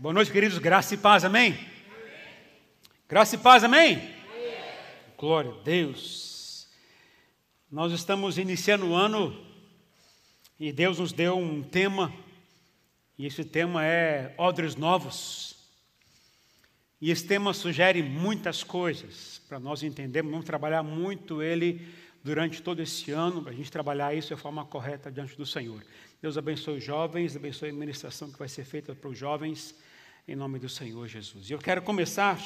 Boa noite, queridos. Graça e paz, amém? amém. Graça e paz, amém? amém? Glória a Deus. Nós estamos iniciando o ano e Deus nos deu um tema, e esse tema é odres novos. E esse tema sugere muitas coisas para nós entendermos, vamos trabalhar muito ele durante todo esse ano, para a gente trabalhar isso de forma correta diante do Senhor. Deus abençoe os jovens, abençoe a administração que vai ser feita para os jovens em nome do Senhor Jesus. E eu quero começar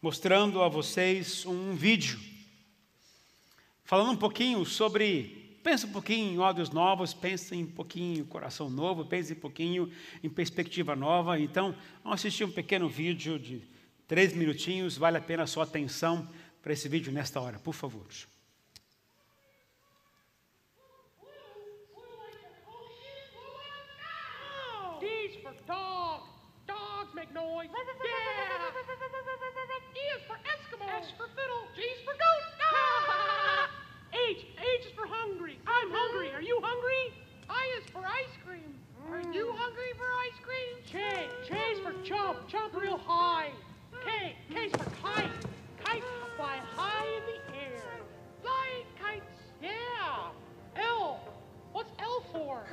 mostrando a vocês um vídeo, falando um pouquinho sobre. Pensa um pouquinho em olhos novos, pensa um pouquinho em coração novo, pensa um pouquinho em perspectiva nova. Então, vamos assistir um pequeno vídeo de três minutinhos, vale a pena a sua atenção para esse vídeo nesta hora, por favor. Make noise. Yeah. E is for Eskimo. S for fiddle. G's for goat. Ah. H. H is for hungry. I'm hungry. Are you hungry? I is for ice cream. Are you hungry for ice cream? J. J's for jump. Jump real high. K. K's for kite. Kite fly high in the air. Flying kites. Yeah. L. What's L for?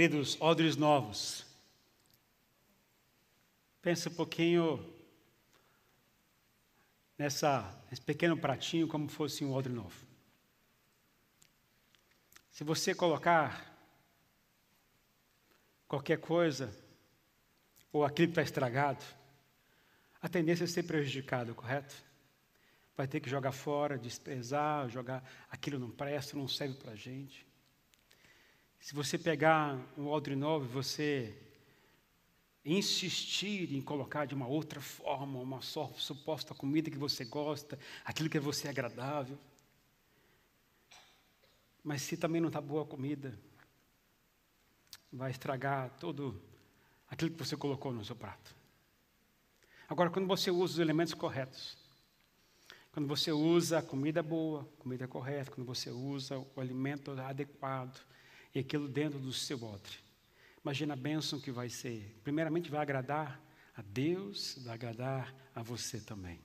Queridos odres novos, pense um pouquinho nessa, nesse pequeno pratinho como fosse um odre novo. Se você colocar qualquer coisa, ou aquilo que está estragado, a tendência é ser prejudicado, correto? Vai ter que jogar fora, desprezar, jogar aquilo não presta, não serve para a gente. Se você pegar um odre novo e você insistir em colocar de uma outra forma, uma só, suposta comida que você gosta, aquilo que é você agradável. Mas se também não está boa a comida, vai estragar todo aquilo que você colocou no seu prato. Agora, quando você usa os elementos corretos, quando você usa a comida boa, comida correta, quando você usa o alimento adequado, e aquilo dentro do seu odre. Imagina a bênção que vai ser. Primeiramente, vai agradar a Deus, vai agradar a você também.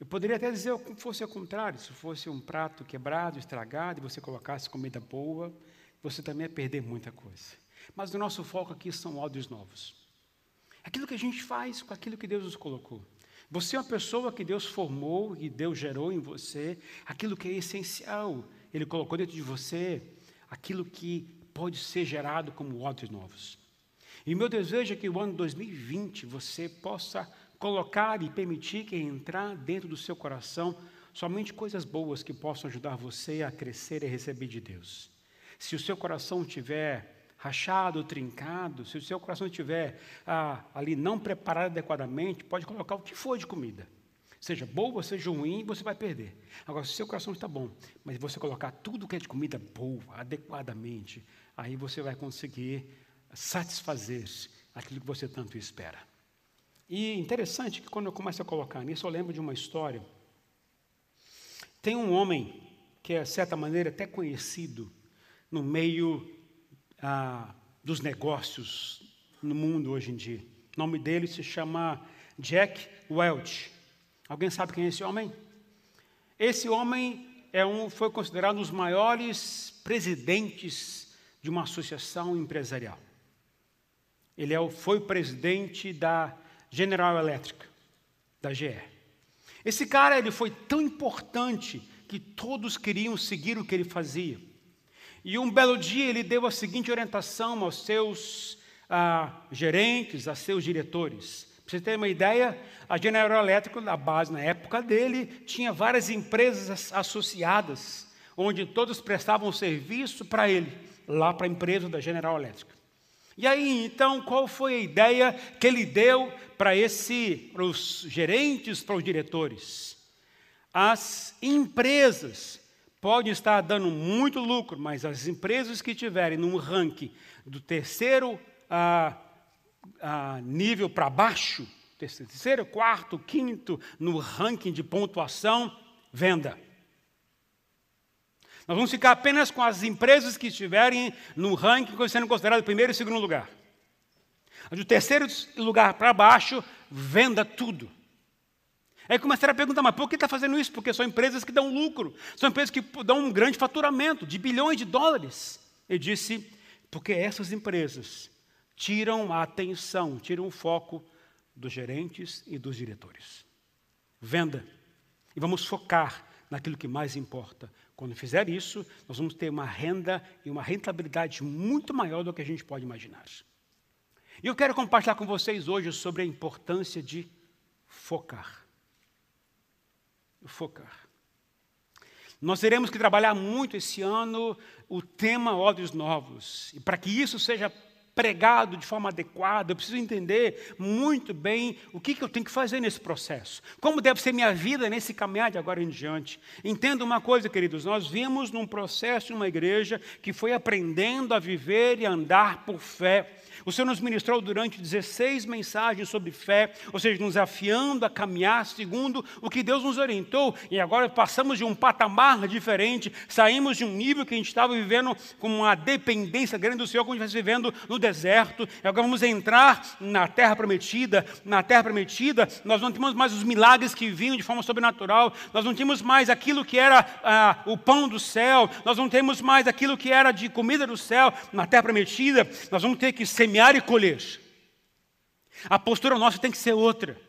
Eu poderia até dizer que fosse ao contrário, se fosse um prato quebrado, estragado, e você colocasse comida boa, você também ia perder muita coisa. Mas o nosso foco aqui são ódios novos. Aquilo que a gente faz com aquilo que Deus nos colocou. Você é uma pessoa que Deus formou e Deus gerou em você, aquilo que é essencial, Ele colocou dentro de você, aquilo que pode ser gerado como ódios novos. E meu desejo é que o ano 2020 você possa colocar e permitir que entrar dentro do seu coração somente coisas boas que possam ajudar você a crescer e receber de Deus. Se o seu coração tiver rachado, trincado, se o seu coração estiver ah, ali não preparado adequadamente, pode colocar o que for de comida. Seja boa, seja ruim, você vai perder. Agora, se seu coração está bom, mas você colocar tudo que é de comida boa, adequadamente, aí você vai conseguir satisfazer aquilo que você tanto espera. E interessante que quando eu começo a colocar nisso, eu lembro de uma história. Tem um homem que é, de certa maneira, até conhecido no meio ah, dos negócios no mundo hoje em dia. O nome dele se chama Jack Welch. Alguém sabe quem é esse homem? Esse homem é um, foi considerado um dos maiores presidentes de uma associação empresarial. Ele é, foi presidente da General Electric, da GE. Esse cara ele foi tão importante que todos queriam seguir o que ele fazia. E um belo dia ele deu a seguinte orientação aos seus ah, gerentes, a seus diretores. Para você ter uma ideia, a General Electric, na base na época dele, tinha várias empresas associadas, onde todos prestavam serviço para ele, lá para a empresa da General Electric. E aí, então, qual foi a ideia que ele deu para esse, para os gerentes, para os diretores? As empresas podem estar dando muito lucro, mas as empresas que tiverem num ranking do terceiro ah, ah, nível para baixo, terceiro, quarto, quinto, no ranking de pontuação, venda. Nós vamos ficar apenas com as empresas que estiverem no ranking sendo considerado primeiro e segundo lugar. Do terceiro lugar para baixo, venda tudo. Aí começaram a perguntar, mas por que está fazendo isso? Porque são empresas que dão lucro, são empresas que dão um grande faturamento de bilhões de dólares. Ele disse, porque essas empresas tiram a atenção, tiram o foco dos gerentes e dos diretores. Venda. E vamos focar naquilo que mais importa. Quando fizer isso, nós vamos ter uma renda e uma rentabilidade muito maior do que a gente pode imaginar. E eu quero compartilhar com vocês hoje sobre a importância de focar focar. Nós teremos que trabalhar muito esse ano o tema Ódios Novos. E para que isso seja pregado de forma adequada, eu preciso entender muito bem o que, que eu tenho que fazer nesse processo. Como deve ser minha vida nesse caminhar de agora em diante. Entenda uma coisa, queridos, nós vimos num processo, uma igreja que foi aprendendo a viver e andar por fé. O Senhor nos ministrou durante 16 mensagens sobre fé, ou seja, nos afiando a caminhar segundo o que Deus nos orientou, e agora passamos de um patamar diferente, saímos de um nível que a gente estava vivendo com uma dependência grande do Senhor, como está vivendo no deserto, e agora vamos entrar na terra prometida. Na terra prometida, nós não temos mais os milagres que vinham de forma sobrenatural, nós não temos mais aquilo que era ah, o pão do céu, nós não temos mais aquilo que era de comida do céu. Na terra prometida, nós vamos ter que semear semear e colher. A postura nossa tem que ser outra.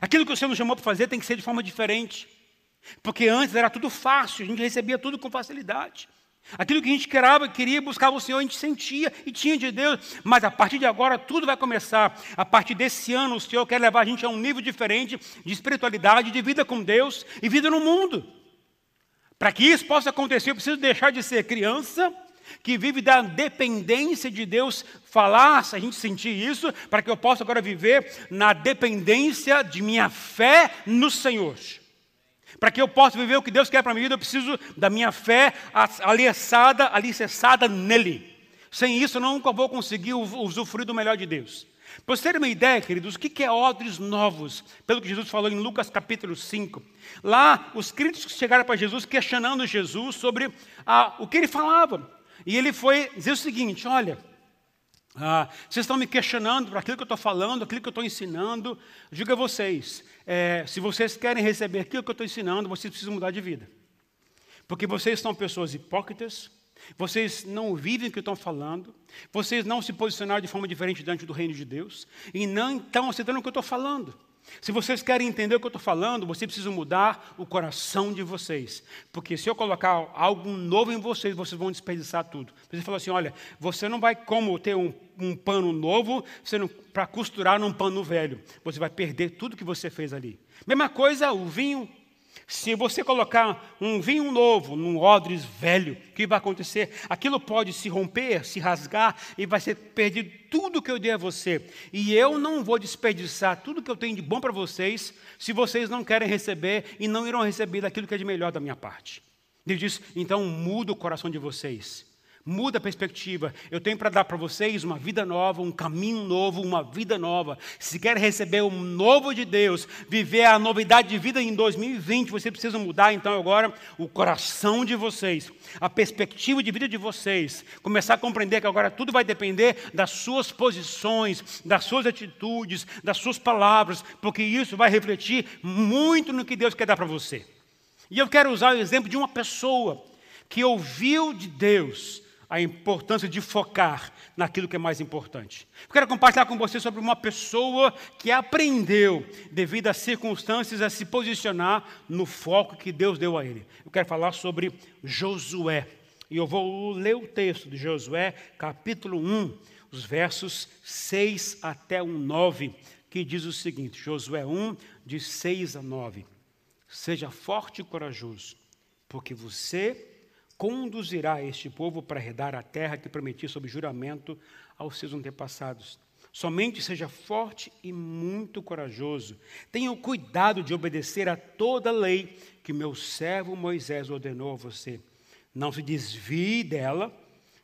Aquilo que o Senhor nos chamou para fazer tem que ser de forma diferente. Porque antes era tudo fácil, a gente recebia tudo com facilidade. Aquilo que a gente queria, queria buscar o Senhor, a gente sentia e tinha de Deus. Mas a partir de agora tudo vai começar. A partir desse ano o Senhor quer levar a gente a um nível diferente de espiritualidade, de vida com Deus e vida no mundo. Para que isso possa acontecer, eu preciso deixar de ser criança que vive da dependência de Deus falar, se a gente sentir isso, para que eu possa agora viver na dependência de minha fé no Senhor. Para que eu possa viver o que Deus quer para a minha vida, eu preciso da minha fé alicerçada, alicerçada nele. Sem isso, eu nunca vou conseguir usufruir do melhor de Deus. Para vocês terem uma ideia, queridos, o que é odres novos? Pelo que Jesus falou em Lucas capítulo 5. Lá, os críticos chegaram para Jesus questionando Jesus sobre o que ele falava. E ele foi dizer o seguinte: olha, Ah, vocês estão me questionando por aquilo que eu estou falando, aquilo que eu estou ensinando. Digo a vocês: é, se vocês querem receber aquilo que eu estou ensinando, vocês precisam mudar de vida. Porque vocês são pessoas hipócritas, vocês não vivem o que estão falando, vocês não se posicionaram de forma diferente diante do reino de Deus, e não estão aceitando o que eu estou falando. Se vocês querem entender o que eu estou falando, vocês precisam mudar o coração de vocês. Porque se eu colocar algo novo em vocês, vocês vão desperdiçar tudo. Você fala assim: olha, você não vai como ter um, um pano novo para costurar num pano velho. Você vai perder tudo que você fez ali. Mesma coisa, o vinho se você colocar um vinho novo num odres velho, o que vai acontecer? Aquilo pode se romper, se rasgar e vai ser perdido tudo que eu dei a você. E eu não vou desperdiçar tudo que eu tenho de bom para vocês, se vocês não querem receber e não irão receber daquilo que é de melhor da minha parte. Deus diz: então muda o coração de vocês. Muda a perspectiva. Eu tenho para dar para vocês uma vida nova, um caminho novo, uma vida nova. Se quer receber o novo de Deus, viver a novidade de vida em 2020, você precisa mudar então agora o coração de vocês, a perspectiva de vida de vocês. Começar a compreender que agora tudo vai depender das suas posições, das suas atitudes, das suas palavras, porque isso vai refletir muito no que Deus quer dar para você. E eu quero usar o exemplo de uma pessoa que ouviu de Deus a importância de focar naquilo que é mais importante. Eu quero compartilhar com você sobre uma pessoa que aprendeu, devido às circunstâncias, a se posicionar no foco que Deus deu a ele. Eu quero falar sobre Josué. E eu vou ler o texto de Josué, capítulo 1, os versos 6 até o 9, que diz o seguinte: Josué 1, de 6 a 9. Seja forte e corajoso, porque você conduzirá este povo para herdar a terra que prometi sob juramento aos seus antepassados. Somente seja forte e muito corajoso. Tenha o cuidado de obedecer a toda a lei que meu servo Moisés ordenou a você. Não se desvie dela,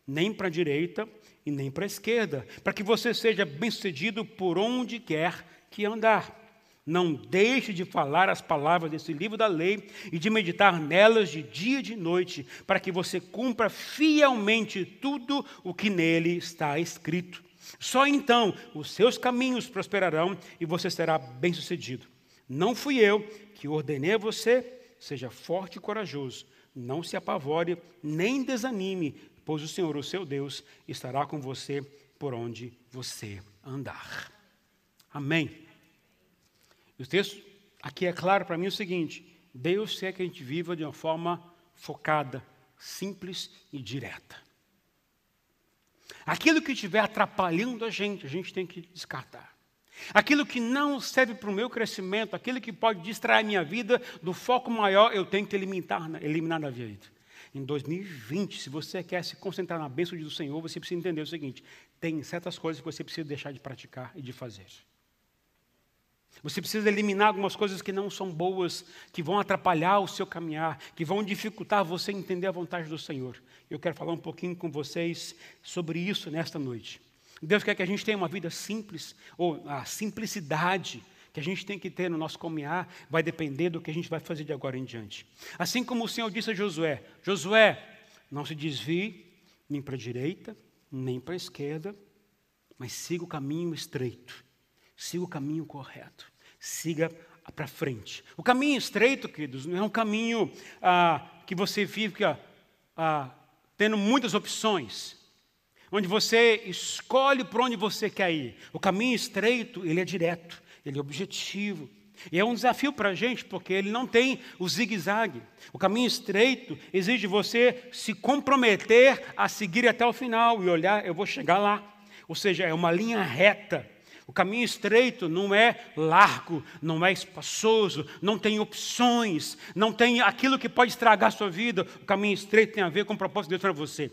nem para a direita e nem para a esquerda, para que você seja bem-sucedido por onde quer que andar. Não deixe de falar as palavras desse livro da lei e de meditar nelas de dia e de noite, para que você cumpra fielmente tudo o que nele está escrito. Só então os seus caminhos prosperarão e você será bem-sucedido. Não fui eu que ordenei a você, seja forte e corajoso. Não se apavore, nem desanime, pois o Senhor, o seu Deus, estará com você por onde você andar. Amém. O texto aqui é claro para mim o seguinte: Deus quer que a gente viva de uma forma focada, simples e direta. Aquilo que estiver atrapalhando a gente, a gente tem que descartar. Aquilo que não serve para o meu crescimento, aquilo que pode distrair a minha vida do foco maior, eu tenho que eliminar, eliminar da vida. Em 2020, se você quer se concentrar na bênção do Senhor, você precisa entender o seguinte: tem certas coisas que você precisa deixar de praticar e de fazer. Você precisa eliminar algumas coisas que não são boas, que vão atrapalhar o seu caminhar, que vão dificultar você entender a vontade do Senhor. Eu quero falar um pouquinho com vocês sobre isso nesta noite. Deus quer que a gente tenha uma vida simples, ou a simplicidade que a gente tem que ter no nosso caminhar vai depender do que a gente vai fazer de agora em diante. Assim como o Senhor disse a Josué: Josué, não se desvie nem para a direita, nem para a esquerda, mas siga o caminho estreito siga o caminho correto, siga para frente. O caminho estreito, queridos, não é um caminho ah, que você fica ah, tendo muitas opções, onde você escolhe por onde você quer ir. O caminho estreito, ele é direto, ele é objetivo. E é um desafio para a gente, porque ele não tem o zigue-zague. O caminho estreito exige você se comprometer a seguir até o final e olhar, eu vou chegar lá. Ou seja, é uma linha reta. O caminho estreito não é largo, não é espaçoso, não tem opções, não tem aquilo que pode estragar a sua vida. O caminho estreito tem a ver com o propósito de Deus para você.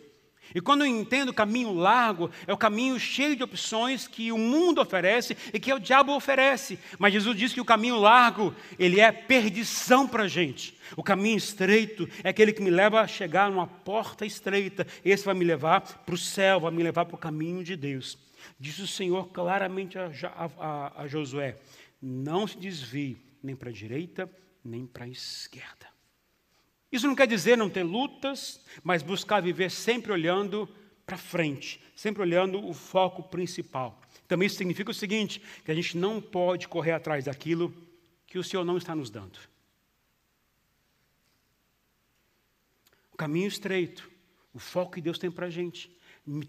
E quando eu entendo o caminho largo, é o caminho cheio de opções que o mundo oferece e que o diabo oferece. Mas Jesus diz que o caminho largo, ele é perdição para a gente. O caminho estreito é aquele que me leva a chegar numa porta estreita. Esse vai me levar para o céu, vai me levar para o caminho de Deus. Disse o Senhor claramente a, a, a Josué: não se desvie nem para a direita, nem para a esquerda. Isso não quer dizer não ter lutas, mas buscar viver sempre olhando para frente, sempre olhando o foco principal. Também isso significa o seguinte: que a gente não pode correr atrás daquilo que o Senhor não está nos dando. O caminho estreito, o foco que Deus tem para a gente,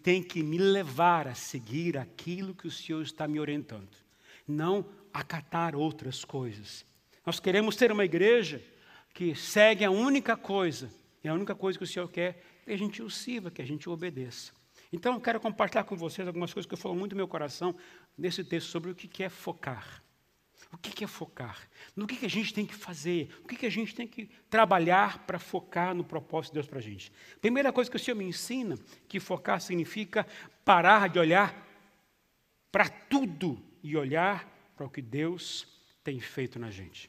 tem que me levar a seguir aquilo que o Senhor está me orientando, não acatar outras coisas. Nós queremos ter uma igreja que segue a única coisa, e a única coisa que o Senhor quer é que a gente o sirva, que a gente o obedeça. Então, eu quero compartilhar com vocês algumas coisas que eu falo muito no meu coração nesse texto sobre o que é focar. O que é focar? No que a gente tem que fazer? O que a gente tem que trabalhar para focar no propósito de Deus para a gente? Primeira coisa que o Senhor me ensina, que focar significa parar de olhar para tudo e olhar para o que Deus tem feito na gente.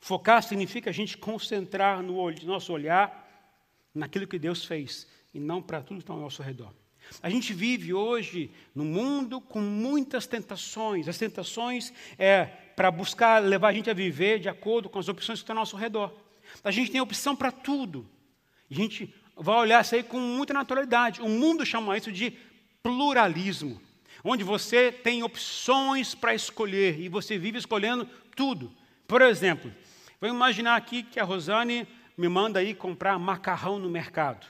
Focar significa a gente concentrar no nosso olhar naquilo que Deus fez e não para tudo que está ao nosso redor. A gente vive hoje no mundo com muitas tentações. As tentações é para buscar levar a gente a viver de acordo com as opções que estão ao nosso redor. A gente tem opção para tudo. A gente vai olhar isso aí com muita naturalidade. O mundo chama isso de pluralismo, onde você tem opções para escolher e você vive escolhendo tudo. Por exemplo, vamos imaginar aqui que a Rosane me manda aí comprar macarrão no mercado.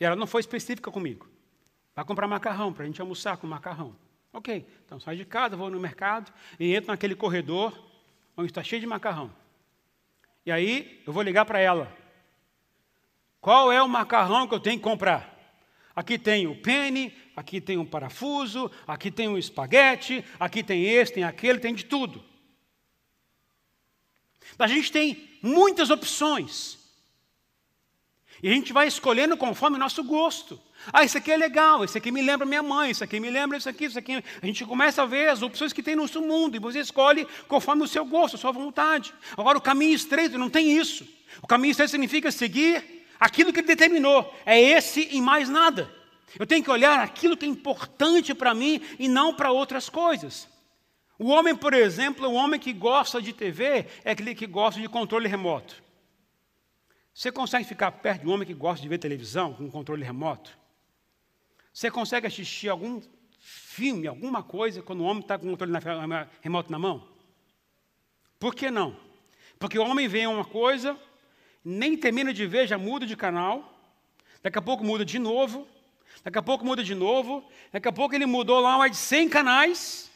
E ela não foi específica comigo. Vai comprar macarrão, para a gente almoçar com macarrão. Ok, então sai de casa, vou no mercado e entro naquele corredor onde está cheio de macarrão. E aí eu vou ligar para ela. Qual é o macarrão que eu tenho que comprar? Aqui tem o pene, aqui tem um parafuso, aqui tem um espaguete, aqui tem esse, tem aquele, tem de tudo. A gente tem muitas opções. E a gente vai escolhendo conforme o nosso gosto. Ah, isso aqui é legal, isso aqui me lembra minha mãe, isso aqui me lembra isso aqui, isso aqui. A gente começa a ver as opções que tem no nosso mundo e você escolhe conforme o seu gosto, a sua vontade. Agora, o caminho estreito não tem isso. O caminho estreito significa seguir aquilo que ele determinou. É esse e mais nada. Eu tenho que olhar aquilo que é importante para mim e não para outras coisas. O homem, por exemplo, o homem que gosta de TV é aquele que gosta de controle remoto. Você consegue ficar perto de um homem que gosta de ver televisão com controle remoto? Você consegue assistir algum filme, alguma coisa, quando o homem está com o controle remoto na mão? Por que não? Porque o homem vê uma coisa, nem termina de ver, já muda de canal, daqui a pouco muda de novo, daqui a pouco muda de novo, daqui a pouco ele mudou lá mais de 100 canais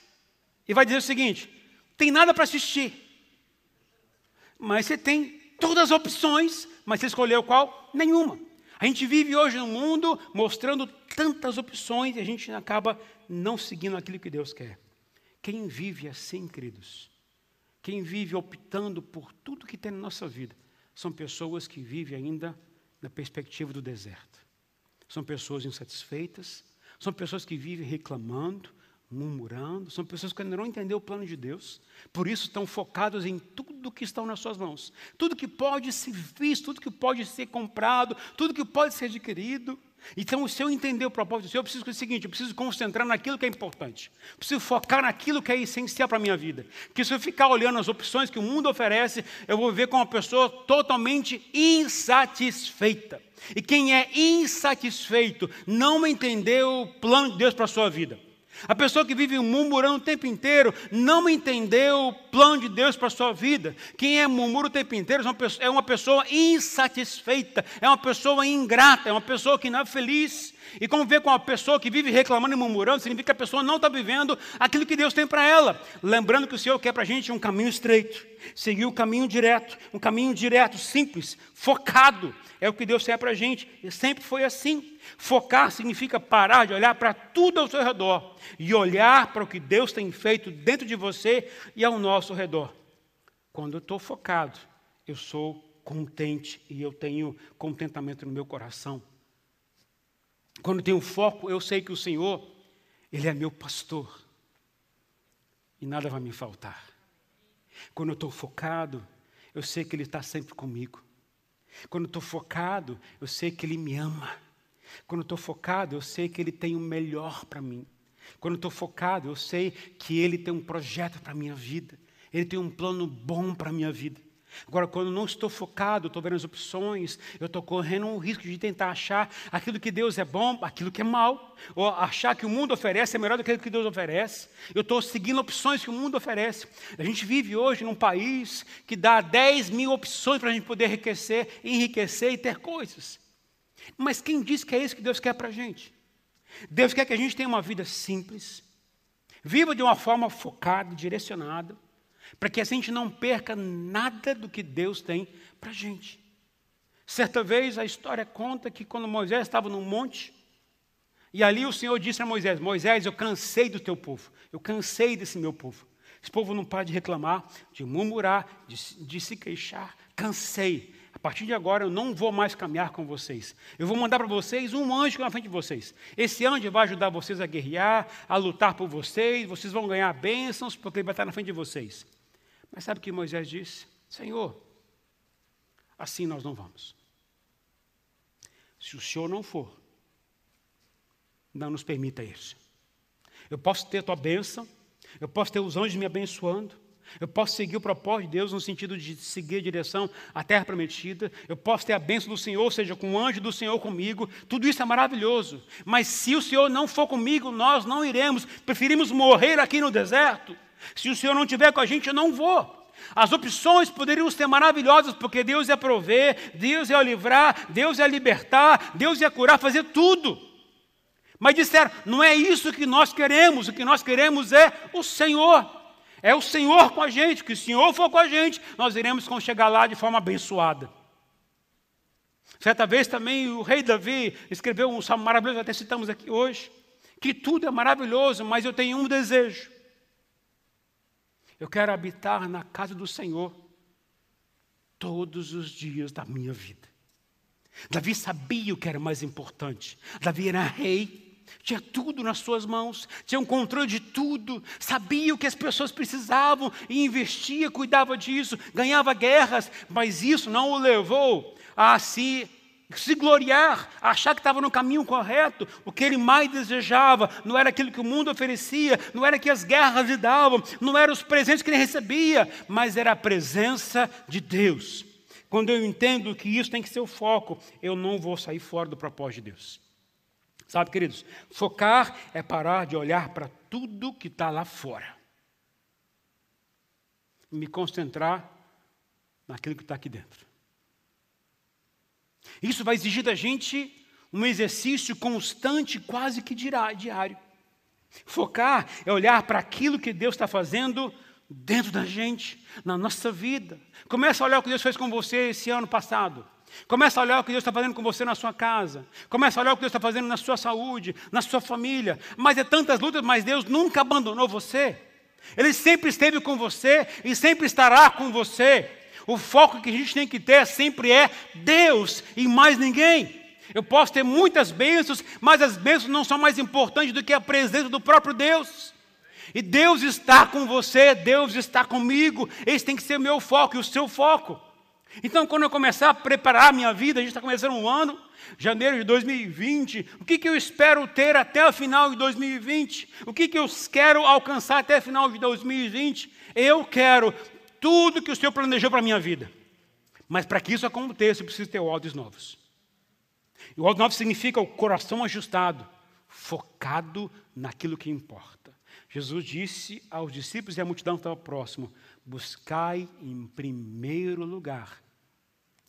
e vai dizer o seguinte: tem nada para assistir, mas você tem todas as opções mas você escolheu qual? Nenhuma. A gente vive hoje no mundo mostrando tantas opções e a gente acaba não seguindo aquilo que Deus quer. Quem vive assim, queridos, quem vive optando por tudo que tem na nossa vida, são pessoas que vivem ainda na perspectiva do deserto. São pessoas insatisfeitas, são pessoas que vivem reclamando, murmurando, são pessoas que ainda não entenderam o plano de Deus, por isso estão focados em tudo que está nas suas mãos, tudo que pode ser visto, tudo que pode ser comprado, tudo que pode ser adquirido. Então, se eu entender o propósito do Senhor, eu preciso fazer o seguinte: eu preciso concentrar naquilo que é importante, preciso focar naquilo que é essencial para a minha vida. Porque se eu ficar olhando as opções que o mundo oferece, eu vou viver como uma pessoa totalmente insatisfeita. E quem é insatisfeito não entendeu o plano de Deus para a sua vida. A pessoa que vive murmurando o tempo inteiro não entendeu o plano de Deus para a sua vida. Quem é murmura o tempo inteiro é uma pessoa insatisfeita, é uma pessoa ingrata, é uma pessoa que não é feliz. E conviver com uma pessoa que vive reclamando e murmurando significa que a pessoa não está vivendo aquilo que Deus tem para ela. Lembrando que o Senhor quer para a gente um caminho estreito, seguir o caminho direto, um caminho direto, simples, focado. É o que Deus quer para a gente. E sempre foi assim. Focar significa parar de olhar para tudo ao seu redor e olhar para o que Deus tem feito dentro de você e ao nosso redor. Quando eu estou focado, eu sou contente e eu tenho contentamento no meu coração. Quando tenho foco, eu sei que o Senhor, Ele é meu pastor e nada vai me faltar. Quando eu estou focado, eu sei que Ele está sempre comigo. Quando eu estou focado, eu sei que Ele me ama. Quando eu estou focado, eu sei que Ele tem o melhor para mim. Quando eu estou focado, eu sei que Ele tem um projeto para a minha vida. Ele tem um plano bom para a minha vida. Agora, quando não estou focado, estou vendo as opções, eu estou correndo um risco de tentar achar aquilo que Deus é bom, aquilo que é mal, ou achar que o mundo oferece é melhor do que aquilo que Deus oferece. Eu estou seguindo opções que o mundo oferece. A gente vive hoje num país que dá 10 mil opções para a gente poder enriquecer, enriquecer e ter coisas. Mas quem diz que é isso que Deus quer para a gente? Deus quer que a gente tenha uma vida simples, viva de uma forma focada, direcionada para que a gente não perca nada do que Deus tem para a gente. Certa vez a história conta que quando Moisés estava num monte, e ali o Senhor disse a Moisés: Moisés, eu cansei do teu povo, eu cansei desse meu povo. Esse povo não para de reclamar, de murmurar, de, de se queixar. Cansei. A partir de agora eu não vou mais caminhar com vocês. Eu vou mandar para vocês um anjo na frente de vocês. Esse anjo vai ajudar vocês a guerrear, a lutar por vocês. Vocês vão ganhar bênçãos porque ele vai estar na frente de vocês. Mas sabe o que Moisés disse? Senhor, assim nós não vamos. Se o Senhor não for, não nos permita isso. Eu posso ter tua bênção, eu posso ter os anjos me abençoando, eu posso seguir o propósito de Deus no sentido de seguir a direção à terra prometida. Eu posso ter a bênção do Senhor, ou seja, com o anjo do Senhor comigo. Tudo isso é maravilhoso. Mas se o Senhor não for comigo, nós não iremos. Preferimos morrer aqui no deserto se o Senhor não estiver com a gente, eu não vou. As opções poderiam ser maravilhosas, porque Deus ia prover, Deus ia livrar, Deus ia libertar, Deus ia curar, fazer tudo. Mas disseram: não é isso que nós queremos, o que nós queremos é o Senhor. É o Senhor com a gente, que o Senhor for com a gente, nós iremos chegar lá de forma abençoada. Certa vez também o rei Davi escreveu um salmo maravilhoso, até citamos aqui hoje, que tudo é maravilhoso, mas eu tenho um desejo eu quero habitar na casa do Senhor todos os dias da minha vida. Davi sabia o que era mais importante. Davi era rei, tinha tudo nas suas mãos, tinha um controle de tudo, sabia o que as pessoas precisavam e investia, cuidava disso, ganhava guerras, mas isso não o levou a se se gloriar, achar que estava no caminho correto, o que ele mais desejava não era aquilo que o mundo oferecia, não era que as guerras lhe davam, não eram os presentes que ele recebia, mas era a presença de Deus. Quando eu entendo que isso tem que ser o foco, eu não vou sair fora do propósito de Deus. Sabe, queridos, focar é parar de olhar para tudo que está lá fora e me concentrar naquilo que está aqui dentro. Isso vai exigir da gente um exercício constante, quase que diário. Focar é olhar para aquilo que Deus está fazendo dentro da gente, na nossa vida. Começa a olhar o que Deus fez com você esse ano passado. Começa a olhar o que Deus está fazendo com você na sua casa. Começa a olhar o que Deus está fazendo na sua saúde, na sua família. Mas é tantas lutas, mas Deus nunca abandonou você. Ele sempre esteve com você e sempre estará com você. O foco que a gente tem que ter sempre é Deus e mais ninguém. Eu posso ter muitas bênçãos, mas as bênçãos não são mais importantes do que a presença do próprio Deus. E Deus está com você, Deus está comigo. Esse tem que ser o meu foco e o seu foco. Então, quando eu começar a preparar a minha vida, a gente está começando um ano, janeiro de 2020, o que, que eu espero ter até o final de 2020? O que, que eu quero alcançar até o final de 2020? Eu quero tudo que o Senhor planejou para a minha vida. Mas para que isso aconteça, eu preciso ter odds novos. E o odds novo significa o coração ajustado, focado naquilo que importa. Jesus disse aos discípulos e à multidão que estava próximo: buscai em primeiro lugar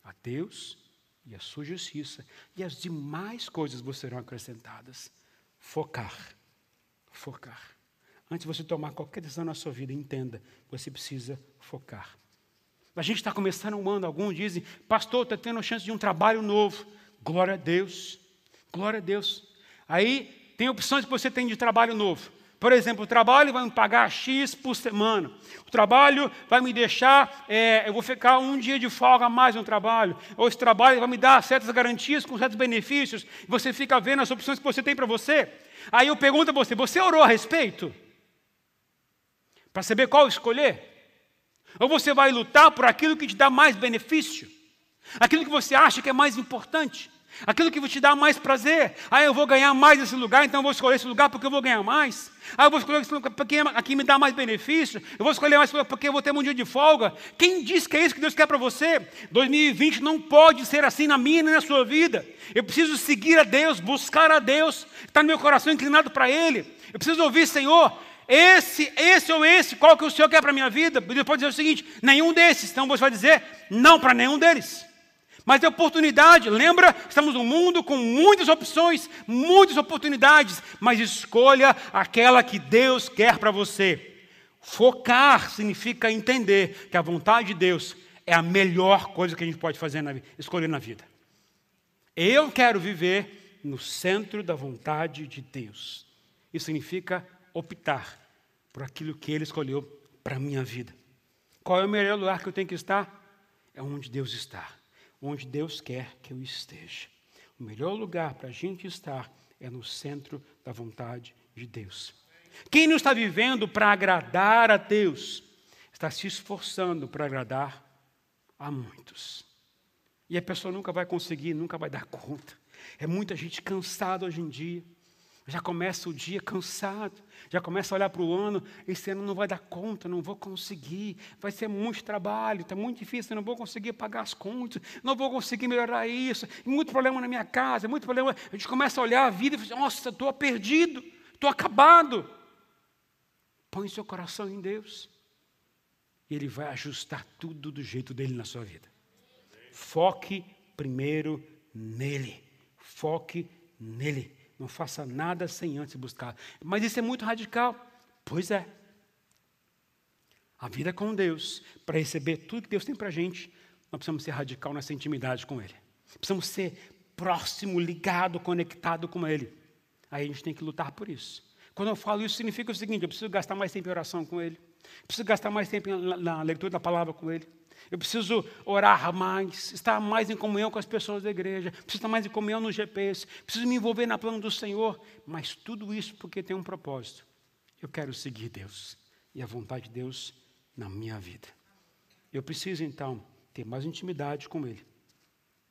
a Deus e a sua justiça, e as demais coisas vos serão acrescentadas. Focar. Focar. Antes de você tomar qualquer decisão na sua vida, entenda, você precisa focar. A gente está começando um ano, alguns dizem, pastor, está tendo chance de um trabalho novo. Glória a Deus, glória a Deus. Aí tem opções que você tem de trabalho novo. Por exemplo, o trabalho vai me pagar X por semana. O trabalho vai me deixar, é, eu vou ficar um dia de folga a mais no trabalho. Ou esse trabalho vai me dar certas garantias com certos benefícios. Você fica vendo as opções que você tem para você. Aí eu pergunto a você: você orou a respeito? para saber qual escolher? Ou você vai lutar por aquilo que te dá mais benefício? Aquilo que você acha que é mais importante? Aquilo que te dá mais prazer. Ah, eu vou ganhar mais esse lugar, então eu vou escolher esse lugar porque eu vou ganhar mais. Ah, eu vou escolher esse lugar porque aqui me dá mais benefício. Eu vou escolher mais porque eu vou ter um dia de folga. Quem diz que é isso que Deus quer para você? 2020 não pode ser assim na minha nem na sua vida. Eu preciso seguir a Deus, buscar a Deus, estar no meu coração inclinado para Ele. Eu preciso ouvir, Senhor, esse, esse ou esse, qual que o Senhor quer para a minha vida? Deus pode dizer o seguinte: nenhum desses. Então você vai dizer não para nenhum deles. Mas é oportunidade, lembra? Estamos num mundo com muitas opções, muitas oportunidades, mas escolha aquela que Deus quer para você. Focar significa entender que a vontade de Deus é a melhor coisa que a gente pode fazer na escolher na vida. Eu quero viver no centro da vontade de Deus. Isso significa optar por aquilo que Ele escolheu para a minha vida. Qual é o melhor lugar que eu tenho que estar? É onde Deus está onde Deus quer que eu esteja. O melhor lugar para a gente estar é no centro da vontade de Deus. Quem não está vivendo para agradar a Deus, está se esforçando para agradar a muitos. E a pessoa nunca vai conseguir, nunca vai dar conta. É muita gente cansada hoje em dia já começa o dia cansado, já começa a olhar para o ano, esse ano não vai dar conta, não vou conseguir, vai ser muito trabalho, está muito difícil, não vou conseguir pagar as contas, não vou conseguir melhorar isso, muito problema na minha casa, muito problema. A gente começa a olhar a vida e fala, nossa, estou perdido, estou acabado. Põe seu coração em Deus. E Ele vai ajustar tudo do jeito dele na sua vida. Foque primeiro nele. Foque nele. Não faça nada sem antes buscar. Mas isso é muito radical. Pois é. A vida com Deus, para receber tudo que Deus tem para a gente, nós precisamos ser radical nessa intimidade com Ele. Precisamos ser próximo, ligado, conectado com Ele. Aí a gente tem que lutar por isso. Quando eu falo isso, significa o seguinte: eu preciso gastar mais tempo em oração com Ele. Preciso gastar mais tempo na leitura da palavra com Ele. Eu preciso orar mais, estar mais em comunhão com as pessoas da igreja, preciso estar mais em comunhão no GPS, preciso me envolver na plano do Senhor, mas tudo isso porque tem um propósito. Eu quero seguir Deus e a vontade de Deus na minha vida. Eu preciso então ter mais intimidade com Ele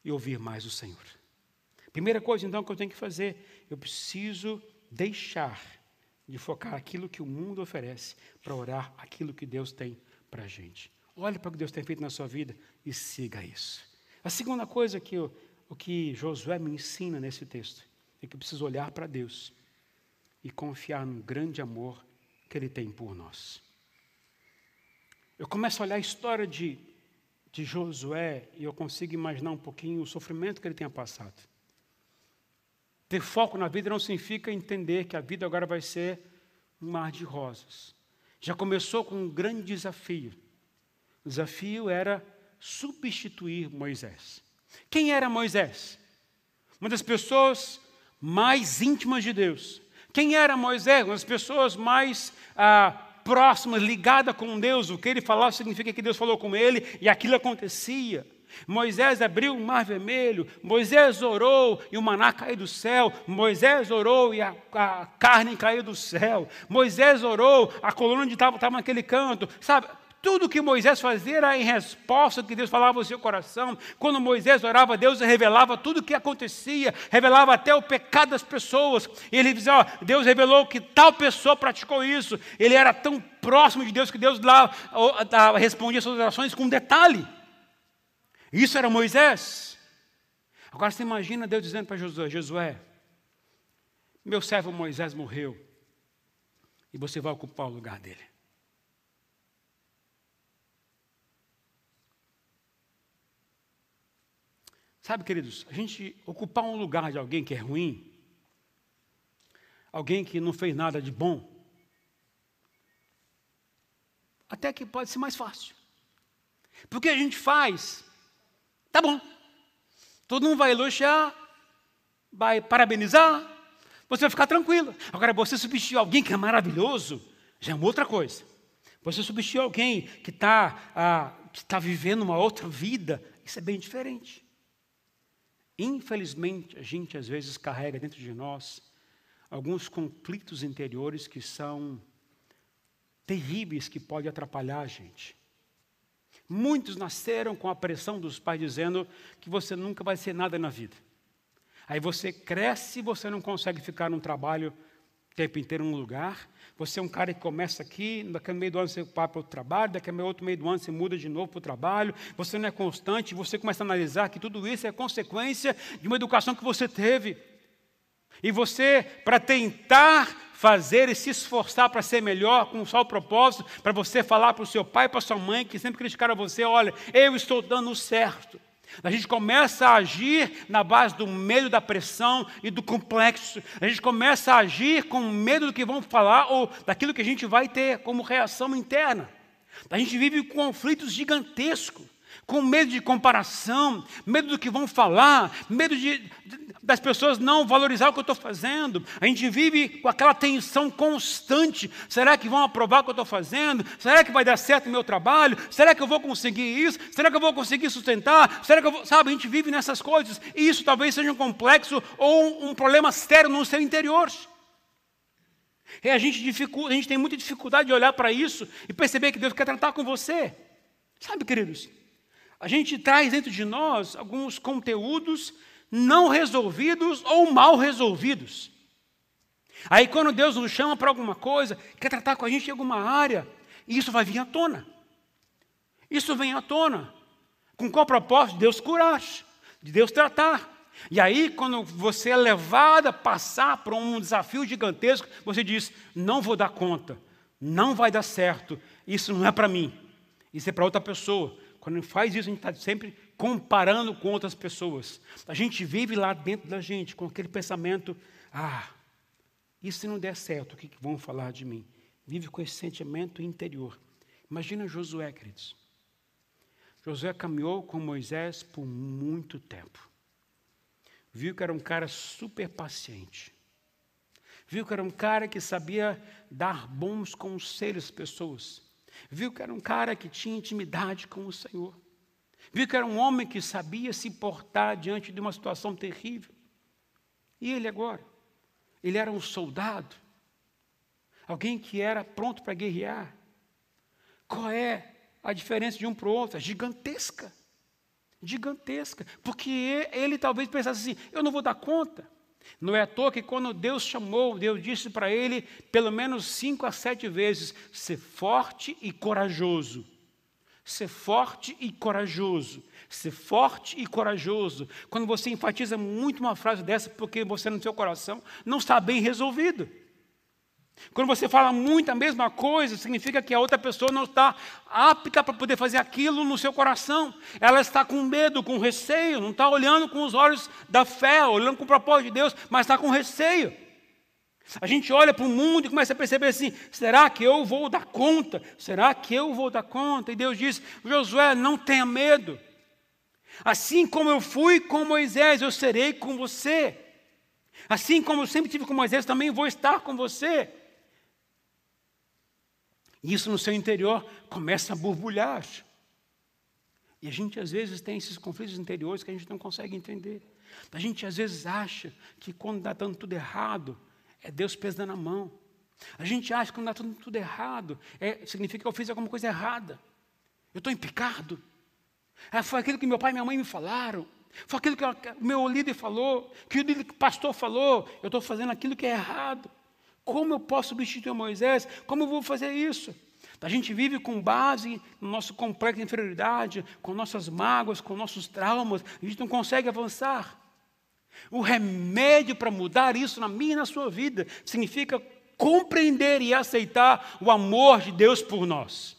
e ouvir mais o Senhor. Primeira coisa então que eu tenho que fazer, eu preciso deixar de focar aquilo que o mundo oferece para orar aquilo que Deus tem para a gente. Olhe para o que Deus tem feito na sua vida e siga isso. A segunda coisa que eu, o que Josué me ensina nesse texto é que eu preciso olhar para Deus e confiar no grande amor que Ele tem por nós. Eu começo a olhar a história de, de Josué e eu consigo imaginar um pouquinho o sofrimento que ele tenha passado. Ter foco na vida não significa entender que a vida agora vai ser um mar de rosas. Já começou com um grande desafio. O desafio era substituir Moisés. Quem era Moisés? Uma das pessoas mais íntimas de Deus. Quem era Moisés? Uma das pessoas mais ah, próximas, ligada com Deus. O que ele falava significa que Deus falou com ele e aquilo acontecia. Moisés abriu o mar vermelho, Moisés orou e o maná caiu do céu, Moisés orou e a, a carne caiu do céu, Moisés orou, a coluna de estava naquele canto, sabe? Tudo que Moisés fazia era em resposta ao que Deus falava no seu coração. Quando Moisés orava, Deus revelava tudo o que acontecia, revelava até o pecado das pessoas. E ele dizia: ó, Deus revelou que tal pessoa praticou isso. Ele era tão próximo de Deus que Deus lá respondia suas orações com detalhe. Isso era Moisés. Agora você imagina Deus dizendo para Josué: Josué, meu servo Moisés morreu e você vai ocupar o lugar dele. Sabe, queridos, a gente ocupar um lugar de alguém que é ruim, alguém que não fez nada de bom, até que pode ser mais fácil. Porque a gente faz, tá bom, todo mundo vai elogiar, vai parabenizar, você vai ficar tranquilo. Agora, você substituir alguém que é maravilhoso, já é uma outra coisa. Você substituir alguém que está ah, tá vivendo uma outra vida, isso é bem diferente. Infelizmente, a gente às vezes carrega dentro de nós alguns conflitos interiores que são terríveis, que podem atrapalhar a gente. Muitos nasceram com a pressão dos pais dizendo que você nunca vai ser nada na vida. Aí você cresce e você não consegue ficar num trabalho tempo inteiro num lugar. Você é um cara que começa aqui, daqui a meio do ano você vai para o trabalho, daqui a outro meio do ano você muda de novo para o trabalho. Você não é constante, você começa a analisar que tudo isso é consequência de uma educação que você teve. E você, para tentar fazer e se esforçar para ser melhor, com só o propósito, para você falar para o seu pai para sua mãe, que sempre criticaram você: olha, eu estou dando certo. A gente começa a agir na base do medo, da pressão e do complexo. A gente começa a agir com medo do que vão falar ou daquilo que a gente vai ter como reação interna. A gente vive conflitos gigantescos com medo de comparação, medo do que vão falar, medo de, de, das pessoas não valorizar o que eu estou fazendo. A gente vive com aquela tensão constante: será que vão aprovar o que eu estou fazendo? Será que vai dar certo o meu trabalho? Será que eu vou conseguir isso? Será que eu vou conseguir sustentar? Será que eu vou. Sabe, a gente vive nessas coisas e isso talvez seja um complexo ou um, problema sério no seu interior. E a gente, a gente tem muita dificuldade de olhar para isso e perceber que Deus quer tratar com você. Sabe, queridos? a gente traz dentro de nós alguns conteúdos não resolvidos ou mal resolvidos. Aí, quando Deus nos chama para alguma coisa, quer tratar com a gente em alguma área, isso vai vir à tona. Isso vem à tona. Com qual propósito? De Deus curar, de Deus tratar. E aí, quando você é levado a passar por um desafio gigantesco, você diz: não vou dar conta, não vai dar certo, isso não é para mim, isso é para outra pessoa. Quando faz isso, a gente está sempre comparando com outras pessoas. A gente vive lá dentro da gente com aquele pensamento: ah, e se não der certo, o que vão falar de mim? Vive com esse sentimento interior. Imagina Josué, queridos. Josué caminhou com Moisés por muito tempo. Viu que era um cara super paciente. Viu que era um cara que sabia dar bons conselhos às pessoas. Viu que era um cara que tinha intimidade com o Senhor. Viu que era um homem que sabia se portar diante de uma situação terrível. E ele agora? Ele era um soldado. Alguém que era pronto para guerrear. Qual é a diferença de um para o outro? É gigantesca. Gigantesca. Porque ele, talvez pensasse assim: eu não vou dar conta. Não é à toa que quando Deus chamou, Deus disse para ele pelo menos cinco a sete vezes: ser forte e corajoso. Ser forte e corajoso. Ser forte e corajoso. Quando você enfatiza muito uma frase dessa, porque você no seu coração não está bem resolvido. Quando você fala muito a mesma coisa, significa que a outra pessoa não está apta para poder fazer aquilo no seu coração. Ela está com medo, com receio, não está olhando com os olhos da fé, olhando com o propósito de Deus, mas está com receio. A gente olha para o mundo e começa a perceber assim: será que eu vou dar conta? Será que eu vou dar conta? E Deus diz: Josué, não tenha medo. Assim como eu fui com Moisés, eu serei com você. Assim como eu sempre tive com Moisés, também vou estar com você. E isso no seu interior começa a borbulhar. E a gente às vezes tem esses conflitos interiores que a gente não consegue entender. A gente às vezes acha que quando está dando tudo errado, é Deus pesando a mão. A gente acha que quando está tudo, tudo errado, é, significa que eu fiz alguma coisa errada. Eu estou em pecado. É, foi aquilo que meu pai e minha mãe me falaram. Foi aquilo que o meu líder falou, que o pastor falou. Eu estou fazendo aquilo que é errado. Como eu posso substituir Moisés? Como eu vou fazer isso? A gente vive com base no nosso complexo de inferioridade, com nossas mágoas, com nossos traumas, a gente não consegue avançar. O remédio para mudar isso na minha e na sua vida significa compreender e aceitar o amor de Deus por nós.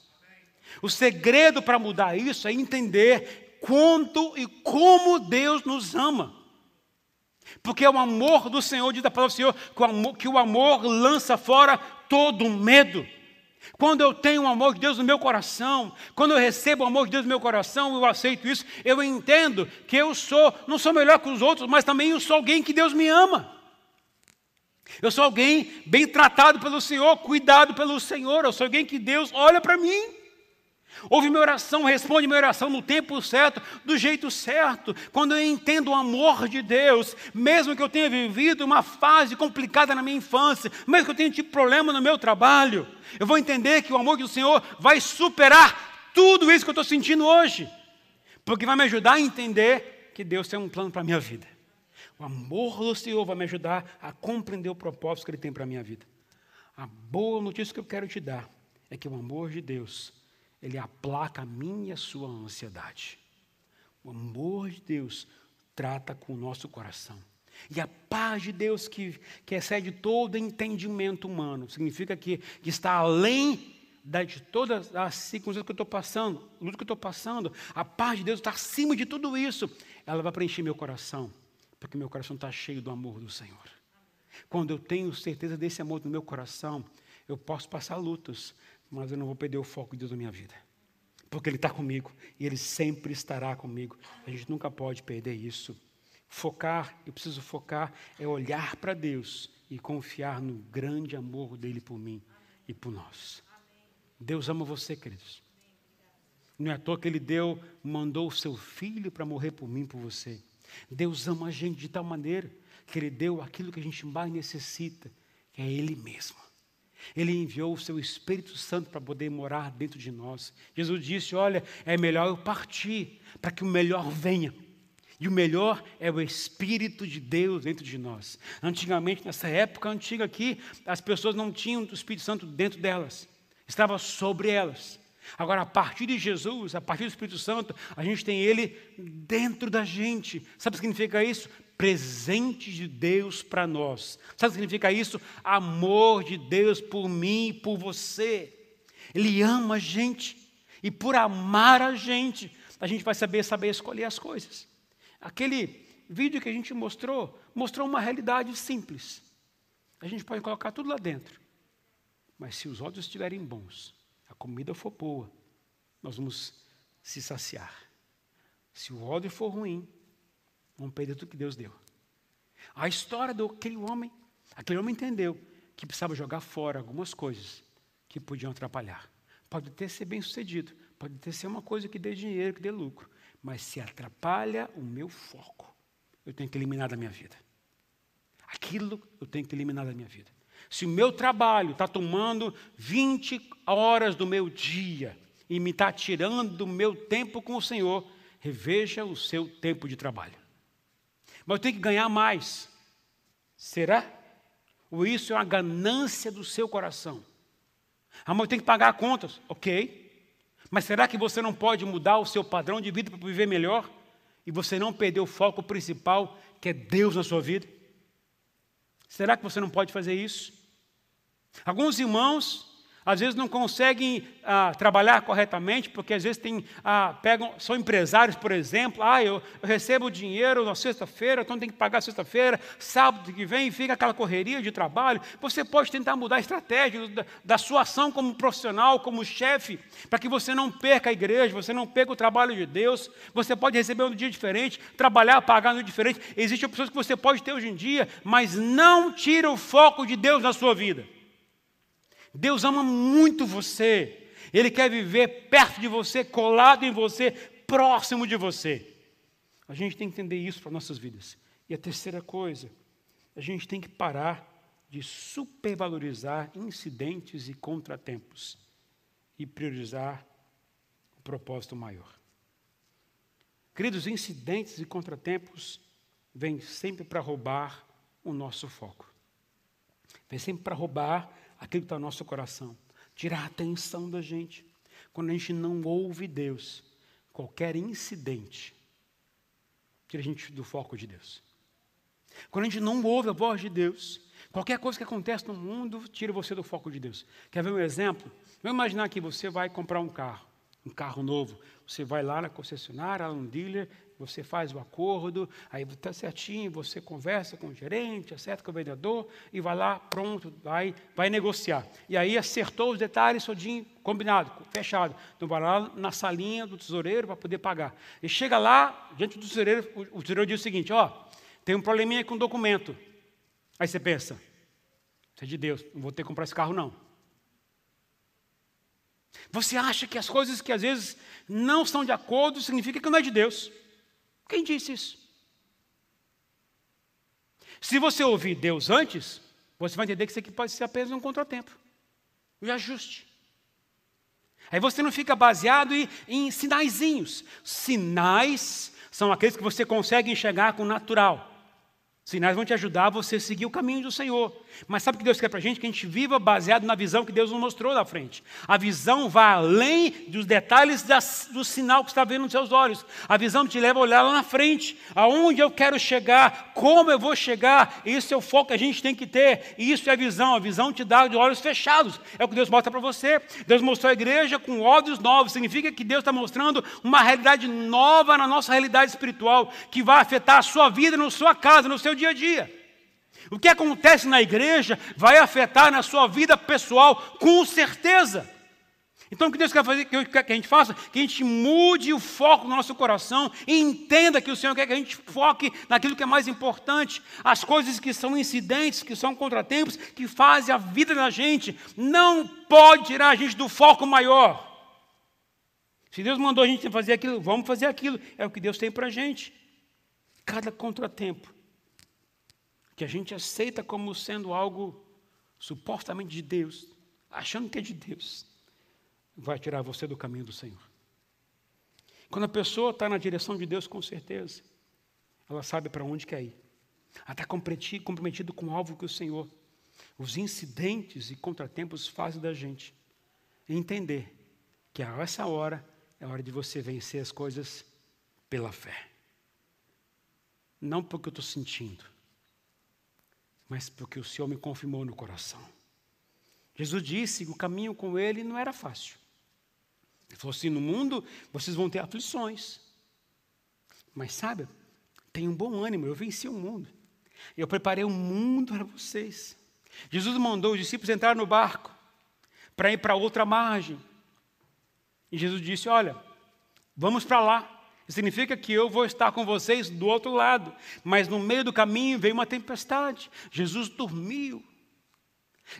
O segredo para mudar isso é entender quanto e como Deus nos ama. Porque é o amor do Senhor, diz a palavra do Senhor, que o amor, que o amor lança fora todo medo. Quando eu tenho o amor de Deus no meu coração, quando eu recebo o amor de Deus no meu coração, eu aceito isso, eu entendo que eu sou, não sou melhor que os outros, mas também eu sou alguém que Deus me ama. Eu sou alguém bem tratado pelo Senhor, cuidado pelo Senhor, eu sou alguém que Deus olha para mim. Ouve minha oração, responde minha oração no tempo certo, do jeito certo. Quando eu entendo o amor de Deus, mesmo que eu tenha vivido uma fase complicada na minha infância, mesmo que eu tenha tido problema no meu trabalho, eu vou entender que o amor do Senhor vai superar tudo isso que eu estou sentindo hoje, porque vai me ajudar a entender que Deus tem um plano para a minha vida. O amor do Senhor vai me ajudar a compreender o propósito que Ele tem para a minha vida. A boa notícia que eu quero te dar é que o amor de Deus, Ele aplaca a minha e a sua ansiedade. O amor de Deus trata com o nosso coração. E a paz de Deus que, que excede todo entendimento humano, significa que, que está além de todas as circunstâncias que eu estou passando, luta que eu estou passando, a paz de Deus está acima de tudo isso. Ela vai preencher meu coração, porque meu coração está cheio do amor do Senhor. Quando eu tenho certeza desse amor no meu coração, eu posso passar lutas, mas eu não vou perder o foco de Deus na minha vida. Porque Ele está comigo e Ele sempre estará comigo. A gente nunca pode perder isso. Focar, eu preciso focar, é olhar para Deus e confiar no grande amor dele por mim e por nós. Deus ama você, queridos. Não é à toa que Ele deu, mandou o seu filho para morrer por mim, por você. Deus ama a gente de tal maneira que Ele deu aquilo que a gente mais necessita, que é Ele mesmo. Ele enviou o seu Espírito Santo para poder morar dentro de nós. Jesus disse: Olha, é melhor eu partir para que o melhor venha. E o melhor é o Espírito de Deus dentro de nós. Antigamente, nessa época antiga aqui, as pessoas não tinham o Espírito Santo dentro delas, estava sobre elas. Agora, a partir de Jesus, a partir do Espírito Santo, a gente tem ele dentro da gente. Sabe o que significa isso? Presente de Deus para nós. Sabe o que significa isso? Amor de Deus por mim e por você. Ele ama a gente. E por amar a gente, a gente vai saber saber escolher as coisas. Aquele vídeo que a gente mostrou, mostrou uma realidade simples. A gente pode colocar tudo lá dentro. Mas se os olhos estiverem bons, a comida for boa, nós vamos se saciar. Se o ódio for ruim, vamos perder tudo que Deus deu. A história daquele homem, aquele homem entendeu que precisava jogar fora algumas coisas que podiam atrapalhar. Pode ter ser bem sucedido, pode ter ser uma coisa que dê dinheiro, que dê lucro. Mas se atrapalha o meu foco, eu tenho que eliminar da minha vida. Aquilo eu tenho que eliminar da minha vida. Se o meu trabalho está tomando 20 horas do meu dia e me está tirando do meu tempo com o Senhor, reveja o seu tempo de trabalho. Mas eu tenho que ganhar mais. Será? Ou isso é uma ganância do seu coração? Ah, mas eu tenho que pagar contas. Ok. Mas será que você não pode mudar o seu padrão de vida para viver melhor? E você não perder o foco principal, que é Deus na sua vida? Será que você não pode fazer isso? Alguns irmãos às vezes não conseguem ah, trabalhar corretamente, porque às vezes tem, ah, pegam, são empresários, por exemplo, ah, eu, eu recebo dinheiro na sexta-feira, então tem que pagar sexta-feira, sábado que vem, fica aquela correria de trabalho. Você pode tentar mudar a estratégia da, da sua ação como profissional, como chefe, para que você não perca a igreja, você não perca o trabalho de Deus. Você pode receber um dia diferente, trabalhar, pagar um dia diferente. Existem opções que você pode ter hoje em dia, mas não tira o foco de Deus na sua vida. Deus ama muito você. Ele quer viver perto de você, colado em você, próximo de você. A gente tem que entender isso para nossas vidas. E a terceira coisa, a gente tem que parar de supervalorizar incidentes e contratempos e priorizar o propósito maior. Queridos, incidentes e contratempos vêm sempre para roubar o nosso foco. Vem sempre para roubar aquilo que está no nosso coração, tirar a atenção da gente. Quando a gente não ouve Deus, qualquer incidente tira a gente do foco de Deus. Quando a gente não ouve a voz de Deus, qualquer coisa que acontece no mundo tira você do foco de Deus. Quer ver um exemplo? Vamos imaginar que você vai comprar um carro, um carro novo. Você vai lá na concessionária, lá no dealer, você faz o acordo, aí está certinho, você conversa com o gerente, acerta com o vendedor e vai lá, pronto, vai, vai negociar. E aí acertou os detalhes, todinho, combinado, fechado. Então vai lá na salinha do tesoureiro para poder pagar. E chega lá, diante do tesoureiro, o, tesoureiro diz o seguinte, ó, tem um probleminha com o documento. Aí você pensa, isso é de Deus, não vou ter que comprar esse carro não. Você acha que as coisas que às vezes não estão de acordo significa que não é de Deus. Quem disse isso? Se você ouvir Deus antes, você vai entender que isso aqui pode ser apenas um contratempo. Um ajuste. Aí você não fica baseado em, em sinaizinhos. Sinais são aqueles que você consegue enxergar com natural. Sinais vão te ajudar a você seguir o caminho do Senhor. Mas sabe o que Deus quer para a gente? Que a gente viva baseado na visão que Deus nos mostrou na frente. A visão vai além dos detalhes das, do sinal que está vendo nos seus olhos. A visão te leva a olhar lá na frente. Aonde eu quero chegar, como eu vou chegar. Isso é o foco que a gente tem que ter. Isso é a visão. A visão te dá de olhos fechados. É o que Deus mostra para você. Deus mostrou a igreja com olhos novos. Significa que Deus está mostrando uma realidade nova na nossa realidade espiritual. Que vai afetar a sua vida, na sua casa, no seu seu dia a dia. O que acontece na igreja vai afetar na sua vida pessoal, com certeza. Então, o que Deus quer fazer, que a gente faça, que a gente mude o foco do nosso coração e entenda que o Senhor quer que a gente foque naquilo que é mais importante, as coisas que são incidentes, que são contratempos, que fazem a vida da gente. Não pode tirar a gente do foco maior. Se Deus mandou a gente fazer aquilo, vamos fazer aquilo. É o que Deus tem para a gente. Cada contratempo que a gente aceita como sendo algo supostamente de Deus, achando que é de Deus, vai tirar você do caminho do Senhor. Quando a pessoa está na direção de Deus, com certeza, ela sabe para onde quer ir. Ela está comprometido com o alvo que o Senhor, os incidentes e contratempos fazem da gente entender que a essa hora é hora de você vencer as coisas pela fé. Não porque eu estou sentindo, mas porque o Senhor me confirmou no coração. Jesus disse que o caminho com ele não era fácil. Ele falou assim: no mundo vocês vão ter aflições. Mas sabe, tenha um bom ânimo, eu venci o mundo. Eu preparei o um mundo para vocês. Jesus mandou os discípulos entrar no barco para ir para outra margem. E Jesus disse: Olha, vamos para lá. Significa que eu vou estar com vocês do outro lado. Mas no meio do caminho veio uma tempestade. Jesus dormiu.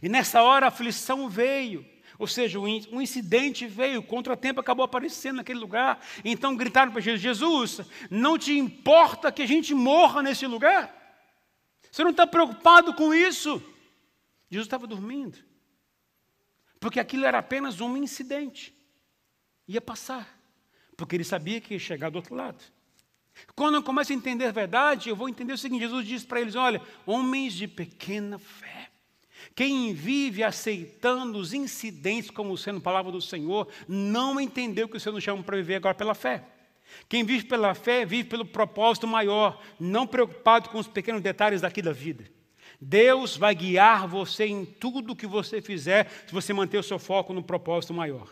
E nessa hora a aflição veio. Ou seja, um incidente veio, o contratempo acabou aparecendo naquele lugar. Então gritaram para Jesus: Jesus, não te importa que a gente morra nesse lugar? Você não está preocupado com isso? Jesus estava dormindo. Porque aquilo era apenas um incidente. Ia passar porque ele sabia que ia chegar do outro lado. Quando eu começo a entender a verdade, eu vou entender o seguinte: Jesus disse para eles: Olha, homens de pequena fé. Quem vive aceitando os incidentes como sendo palavra do Senhor, não entendeu que o Senhor nos chama para viver agora pela fé. Quem vive pela fé, vive pelo propósito maior, não preocupado com os pequenos detalhes daqui da vida. Deus vai guiar você em tudo que você fizer, se você manter o seu foco no propósito maior.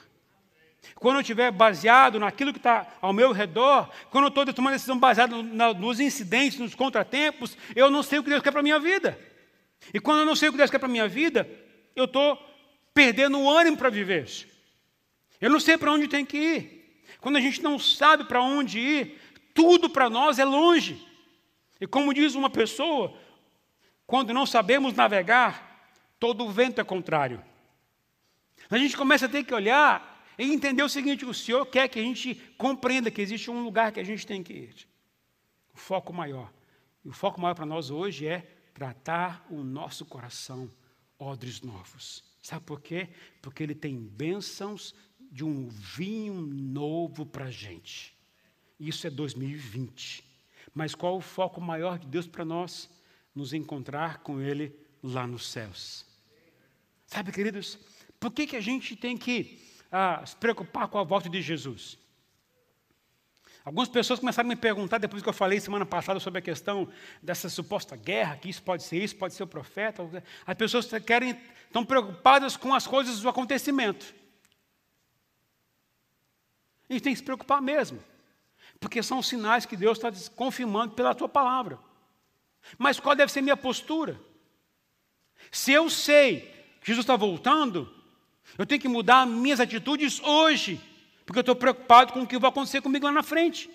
Quando eu estiver baseado naquilo que está ao meu redor, quando eu estou tomando decisão baseada nos incidentes, nos contratempos, eu não sei o que Deus quer para a minha vida. E quando eu não sei o que Deus quer para a minha vida, eu estou perdendo o ânimo para viver. Eu não sei para onde tem que ir. Quando a gente não sabe para onde ir, tudo para nós é longe. E como diz uma pessoa, quando não sabemos navegar, todo o vento é contrário. A gente começa a ter que olhar e entender o seguinte: o Senhor quer que a gente compreenda que existe um lugar que a gente tem que ir. O foco maior. E o foco maior para nós hoje é tratar o nosso coração odres novos. Sabe por quê? Porque ele tem bênçãos de um vinho novo para a gente. Isso é 2020. Mas qual o foco maior de Deus para nós? Nos encontrar com Ele lá nos céus. Sabe, queridos, por que, que a gente tem que a se preocupar com a volta de Jesus. Algumas pessoas começaram a me perguntar, depois que eu falei semana passada sobre a questão dessa suposta guerra, que isso pode ser isso, pode ser o profeta. As pessoas querem, estão preocupadas com as coisas do acontecimento. A gente tem que se preocupar mesmo, porque são sinais que Deus está confirmando pela tua palavra. Mas qual deve ser minha postura? Se eu sei que Jesus está voltando, eu tenho que mudar minhas atitudes hoje, porque eu estou preocupado com o que vai acontecer comigo lá na frente.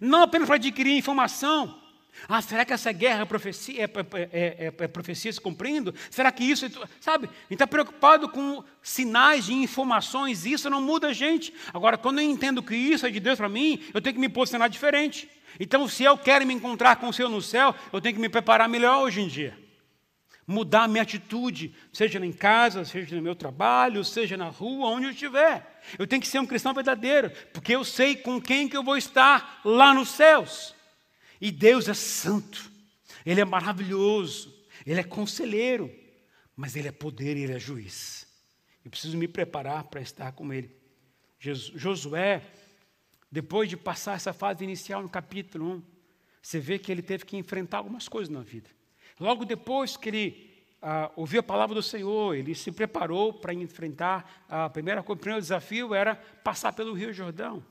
Não apenas para adquirir informação. Ah, será que essa guerra é profecia, é, é, é, é profecia se cumprindo? Será que isso. Sabe? A gente está preocupado com sinais de informações, isso não muda a gente. Agora, quando eu entendo que isso é de Deus para mim, eu tenho que me posicionar diferente. Então, se eu quero me encontrar com o Senhor no céu, eu tenho que me preparar melhor hoje em dia mudar a minha atitude, seja em casa, seja no meu trabalho, seja na rua, onde eu estiver. Eu tenho que ser um cristão verdadeiro, porque eu sei com quem que eu vou estar lá nos céus. E Deus é santo. Ele é maravilhoso, ele é conselheiro, mas ele é poder e ele é juiz. Eu preciso me preparar para estar com ele. Josué, depois de passar essa fase inicial no capítulo 1, você vê que ele teve que enfrentar algumas coisas na vida. Logo depois que ele ah, ouviu a palavra do Senhor, ele se preparou para enfrentar a primeira o primeiro desafio era passar pelo Rio Jordão.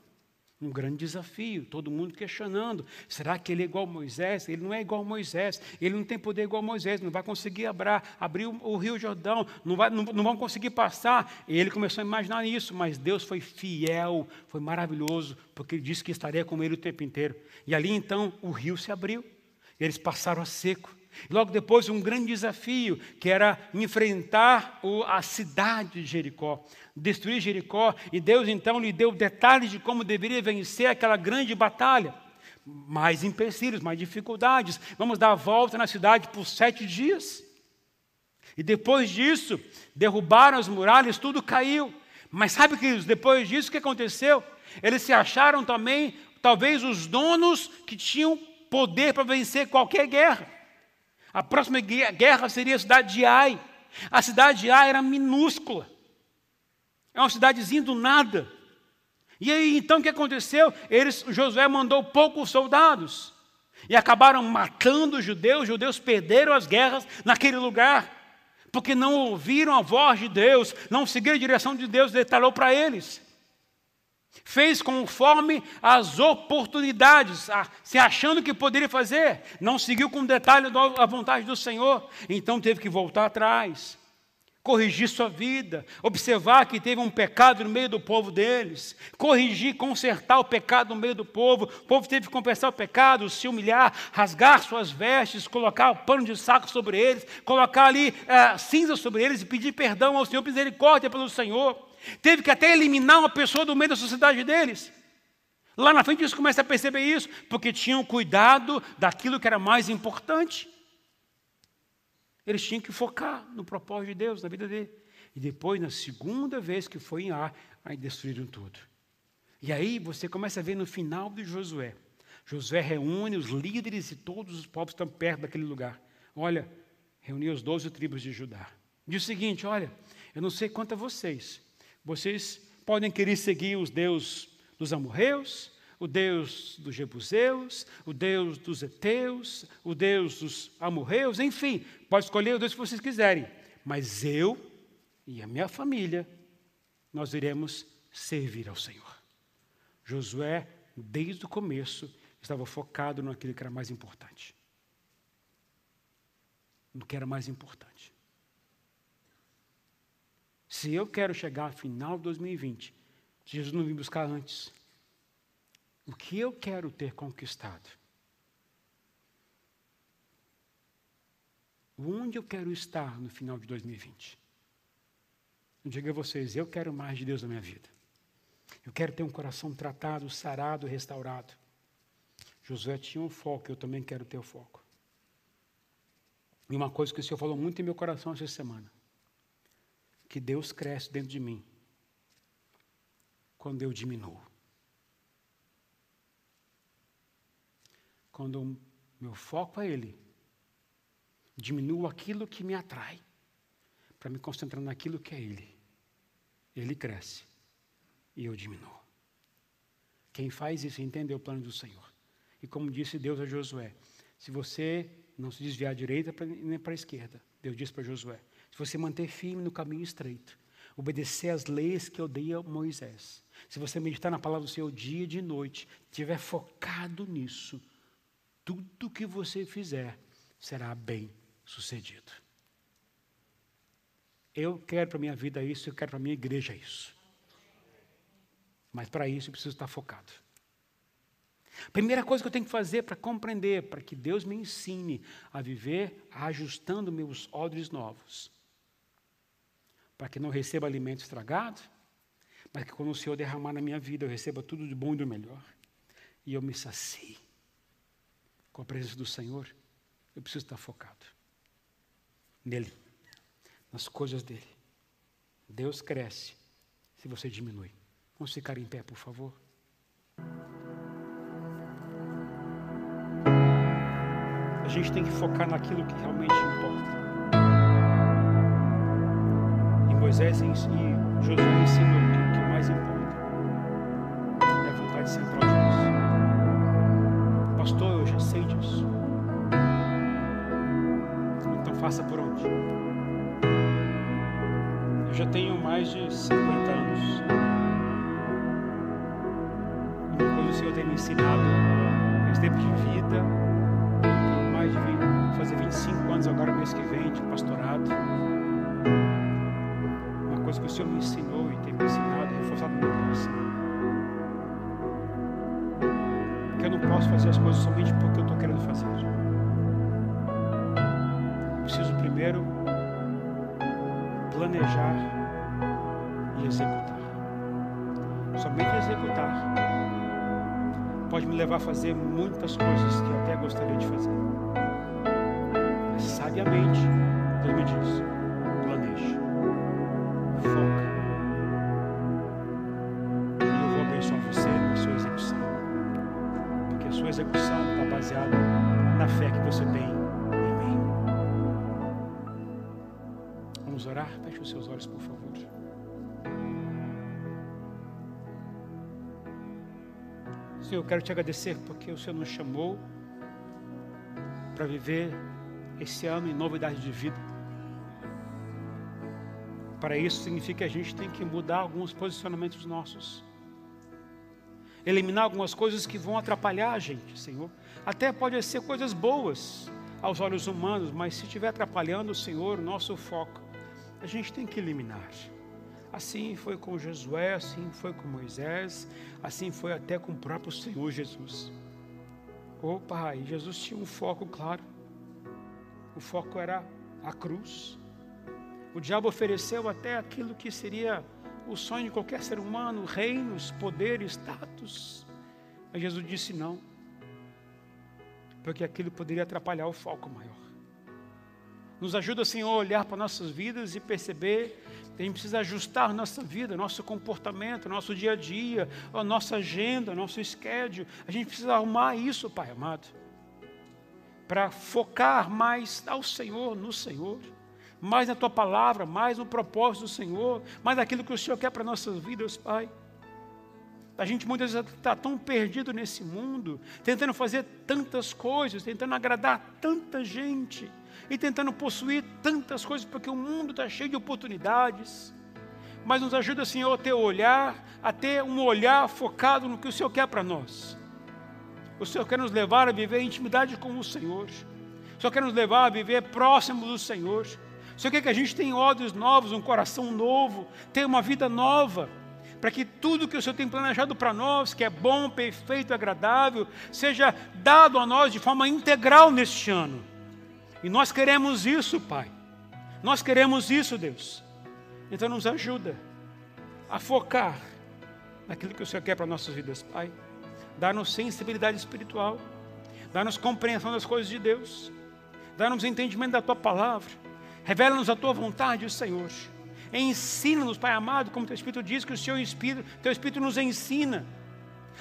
Um grande desafio, todo mundo questionando: será que ele é igual a Moisés? Ele não é igual a Moisés, ele não tem poder igual a Moisés, não vai conseguir abrar, abrir o, o Rio Jordão, não, vai, não, não vão conseguir passar. E ele começou a imaginar isso, mas Deus foi fiel, foi maravilhoso, porque ele disse que estaria com ele o tempo inteiro. E ali então o rio se abriu, eles passaram a seco. Logo depois, um grande desafio, que era enfrentar a cidade de Jericó, destruir Jericó, e Deus então lhe deu detalhes de como deveria vencer aquela grande batalha. Mais empecilhos, mais dificuldades. Vamos dar a volta na cidade por sete dias. E depois disso, derrubaram as muralhas, tudo caiu. Mas sabe, que depois disso o que aconteceu? Eles se acharam também, talvez, os donos que tinham poder para vencer qualquer guerra. A próxima guerra seria a cidade de Ai. A cidade de Ai era minúscula. É uma cidadezinha do nada. E aí, então, o que aconteceu? Eles, Josué mandou poucos soldados. E acabaram matando os judeus. Os judeus perderam as guerras naquele lugar. Porque não ouviram a voz de Deus, não seguiram a direção de Deus, detalhou para eles. Fez conforme as oportunidades, se achando que poderia fazer, não seguiu com detalhe a vontade do Senhor, então teve que voltar atrás, corrigir sua vida, observar que teve um pecado no meio do povo deles, corrigir, consertar o pecado no meio do povo. O povo teve que confessar o pecado, se humilhar, rasgar suas vestes, colocar o pano de saco sobre eles, colocar ali é, cinza sobre eles e pedir perdão ao Senhor, misericórdia pelo Senhor. Teve que até eliminar uma pessoa do meio da sociedade deles. Lá na frente eles começam a perceber isso, porque tinham cuidado daquilo que era mais importante. Eles tinham que focar no propósito de Deus, na vida dele. E depois, na segunda vez que foi em ar, aí destruíram tudo. E aí você começa a ver no final de Josué. Josué reúne os líderes e todos os povos que estão perto daquele lugar. Olha, reuniu as doze tribos de Judá. Diz o seguinte: olha, eu não sei quanto a vocês, vocês podem querer seguir os deuses dos amorreus, o Deus dos Jebuseus, o Deus dos Eteus, o Deus dos Amorreus, enfim, pode escolher o Deus que vocês quiserem. Mas eu e a minha família, nós iremos servir ao Senhor. Josué, desde o começo, estava focado naquilo que era mais importante. No que era mais importante. Se eu quero chegar ao final de 2020, Jesus não me buscar antes. O que eu quero ter conquistado? Onde eu quero estar no final de 2020? Eu digo a vocês, eu quero mais de Deus na minha vida. Eu quero ter um coração tratado, sarado, restaurado. Josué tinha um foco, eu também quero ter o foco. E uma coisa que o Senhor falou muito em meu coração essa semana que Deus cresce dentro de mim quando eu diminuo. Quando o meu foco é Ele, diminuo aquilo que me atrai, para me concentrar naquilo que é Ele. Ele cresce e eu diminuo. Quem faz isso entende o plano do Senhor. E como disse Deus a Josué, se você não se desviar à direita nem para a esquerda, Deus disse para Josué, se você manter firme no caminho estreito, obedecer às leis que eu dei a Moisés, se você meditar na palavra do Senhor dia e de noite, estiver focado nisso, tudo que você fizer será bem sucedido. Eu quero para a minha vida isso, eu quero para a minha igreja isso. Mas para isso eu preciso estar focado. Primeira coisa que eu tenho que fazer para compreender, para que Deus me ensine a viver ajustando meus odres novos, para que não receba alimento estragado, mas que quando o Senhor derramar na minha vida, eu receba tudo de bom e do melhor. E eu me sacie com a presença do Senhor. Eu preciso estar focado nele, nas coisas dele. Deus cresce se você diminui. Vamos ficar em pé, por favor. A gente tem que focar naquilo que realmente importa. Moisés e Josué ensinam o que mais importa é a vontade central de Deus. Pastor, eu já sei disso. Então faça por onde? Eu já tenho mais de 50 anos. E uma o Senhor tem me ensinado nesse tempo de vida, mais de fazer 25 anos agora, mês que vem, de pastorado. Coisa que o Senhor me ensinou e tem me ensinado, reforçado no meu coração. Que eu não posso fazer as coisas somente porque eu estou querendo fazer. Preciso primeiro planejar e executar. Somente executar pode me levar a fazer muitas coisas que eu até gostaria de fazer. Mas sabiamente, quero te agradecer porque o Senhor nos chamou para viver esse ano em novidade de vida. Para isso significa que a gente tem que mudar alguns posicionamentos nossos. Eliminar algumas coisas que vão atrapalhar a gente, Senhor. Até pode ser coisas boas aos olhos humanos, mas se estiver atrapalhando, Senhor, o nosso foco, a gente tem que eliminar. Assim foi com Josué, assim foi com Moisés, assim foi até com o próprio Senhor Jesus. Oh Pai, Jesus tinha um foco claro. O foco era a cruz. O diabo ofereceu até aquilo que seria o sonho de qualquer ser humano: reinos, poder, status. Mas Jesus disse não, porque aquilo poderia atrapalhar o foco maior. Nos ajuda, Senhor, a olhar para nossas vidas e perceber a gente precisa ajustar nossa vida, nosso comportamento, nosso dia a dia, a nossa agenda, nosso schedule. A gente precisa arrumar isso, Pai amado, para focar mais ao Senhor, no Senhor, mais na Tua palavra, mais no propósito do Senhor, mais naquilo que o Senhor quer para nossas vidas, Pai. A gente muitas vezes está tão perdido nesse mundo, tentando fazer tantas coisas, tentando agradar tanta gente e tentando possuir tantas coisas, porque o mundo está cheio de oportunidades. Mas nos ajuda, Senhor, a ter olhar, a ter um olhar focado no que o Senhor quer para nós. O Senhor quer nos levar a viver em intimidade com o Senhor. O Senhor quer nos levar a viver próximo do Senhor. O Senhor quer que a gente tenha olhos novos, um coração novo, tenha uma vida nova para que tudo que o Senhor tem planejado para nós, que é bom, perfeito, agradável, seja dado a nós de forma integral neste ano. E nós queremos isso, Pai. Nós queremos isso, Deus. Então nos ajuda a focar naquilo que o Senhor quer para nossas vidas, Pai. Dá-nos sensibilidade espiritual. Dá-nos compreensão das coisas de Deus. Dá-nos entendimento da Tua palavra. Revela-nos a Tua vontade, Senhor. Ensina-nos, Pai amado, como Teu Espírito diz, que o Seu Espírito, Teu Espírito nos ensina.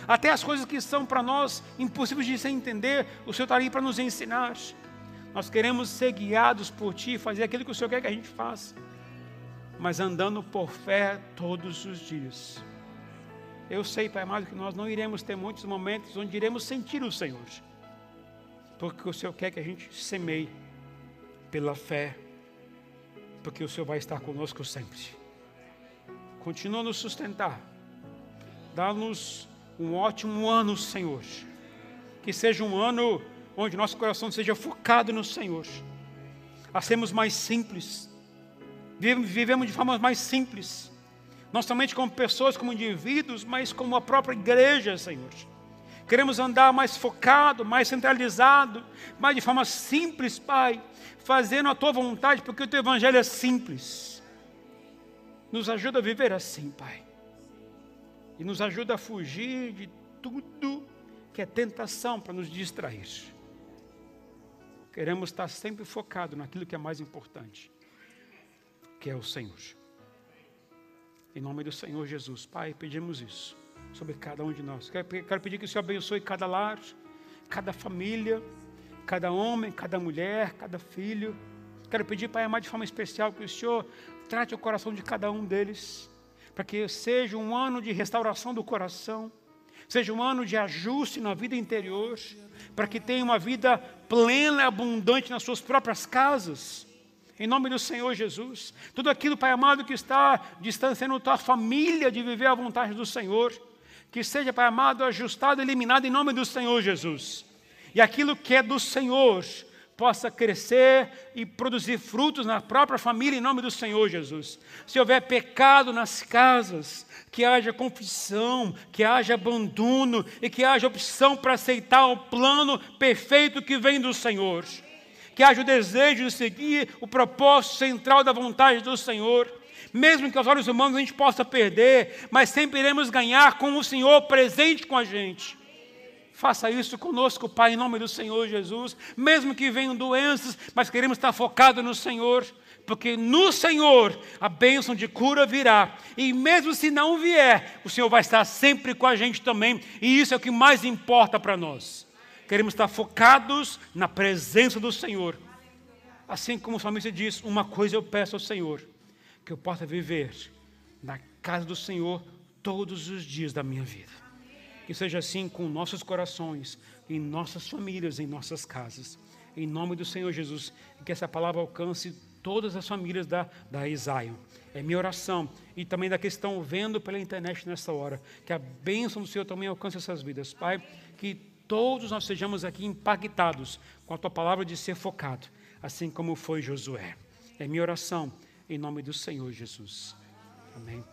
Até as coisas que são para nós impossíveis de se entender, o Senhor está ali para nos ensinar. Nós queremos ser guiados por Ti, fazer aquilo que o Senhor quer que a gente faça, mas andando por fé todos os dias. Eu sei, Pai amado, que nós não iremos ter muitos momentos onde iremos sentir o Senhor, porque o Senhor quer que a gente semeie pela fé, porque o Senhor vai estar conosco sempre. Continua nos sustentar, dá-nos um ótimo ano, Senhor, que seja um ano onde nosso coração seja focado no Senhor, a sermos mais simples, vivemos de forma mais simples, não somente como pessoas, como indivíduos, mas como a própria igreja, Senhor. Queremos andar mais focado, mais centralizado, mais de forma simples, Pai, fazendo a tua vontade, porque o teu evangelho é simples. Nos ajuda a viver assim, Pai. E nos ajuda a fugir de tudo que é tentação para nos distrair. Queremos estar sempre focado naquilo que é mais importante, que é o Senhor. Em nome do Senhor Jesus, Pai, pedimos isso sobre cada um de nós. Quero, pedir que o Senhor abençoe cada lar, cada família, cada homem, cada mulher, cada filho. Quero pedir, Pai amado, de forma especial, que o Senhor trate o coração de cada um deles, para que seja um ano de restauração do coração, seja um ano de ajuste na vida interior, para que tenha uma vida plena e abundante nas suas próprias casas. Em nome do Senhor Jesus. Tudo aquilo, Pai amado, que está distanciando tua família de viver a vontade do Senhor, que seja, Pai amado, ajustado, eliminado em nome do Senhor Jesus. E aquilo que é do Senhor possa crescer e produzir frutos na própria família em nome do Senhor Jesus. Se houver pecado nas casas, que haja confissão, que haja abandono e que haja opção para aceitar o plano perfeito que vem do Senhor que haja o desejo de seguir o propósito central da vontade do Senhor. Mesmo que aos olhos humanos a gente possa perder, mas sempre iremos ganhar com o Senhor presente com a gente. Faça isso conosco, Pai, em nome do Senhor Jesus. Mesmo que venham doenças, mas queremos estar focados no Senhor, porque no Senhor a bênção de cura virá. E mesmo se não vier, o Senhor vai estar sempre com a gente também, e isso é o que mais importa para nós. Queremos estar focados na presença do Senhor. Assim como o salmista diz: Uma coisa eu peço ao Senhor, que eu possa viver na casa do Senhor todos os dias da minha vida. Que seja assim com nossos corações, em nossas famílias, em nossas casas. Em nome do Senhor Jesus, que essa palavra alcance todas as famílias da, da Isaio. É minha oração e também da que estão vendo pela internet nessa hora. Que a bênção do Senhor também alcance essas vidas. Pai, que todos nós sejamos aqui impactados com a tua palavra de ser focado, assim como foi Josué. É minha oração, em nome do Senhor Jesus. Amém.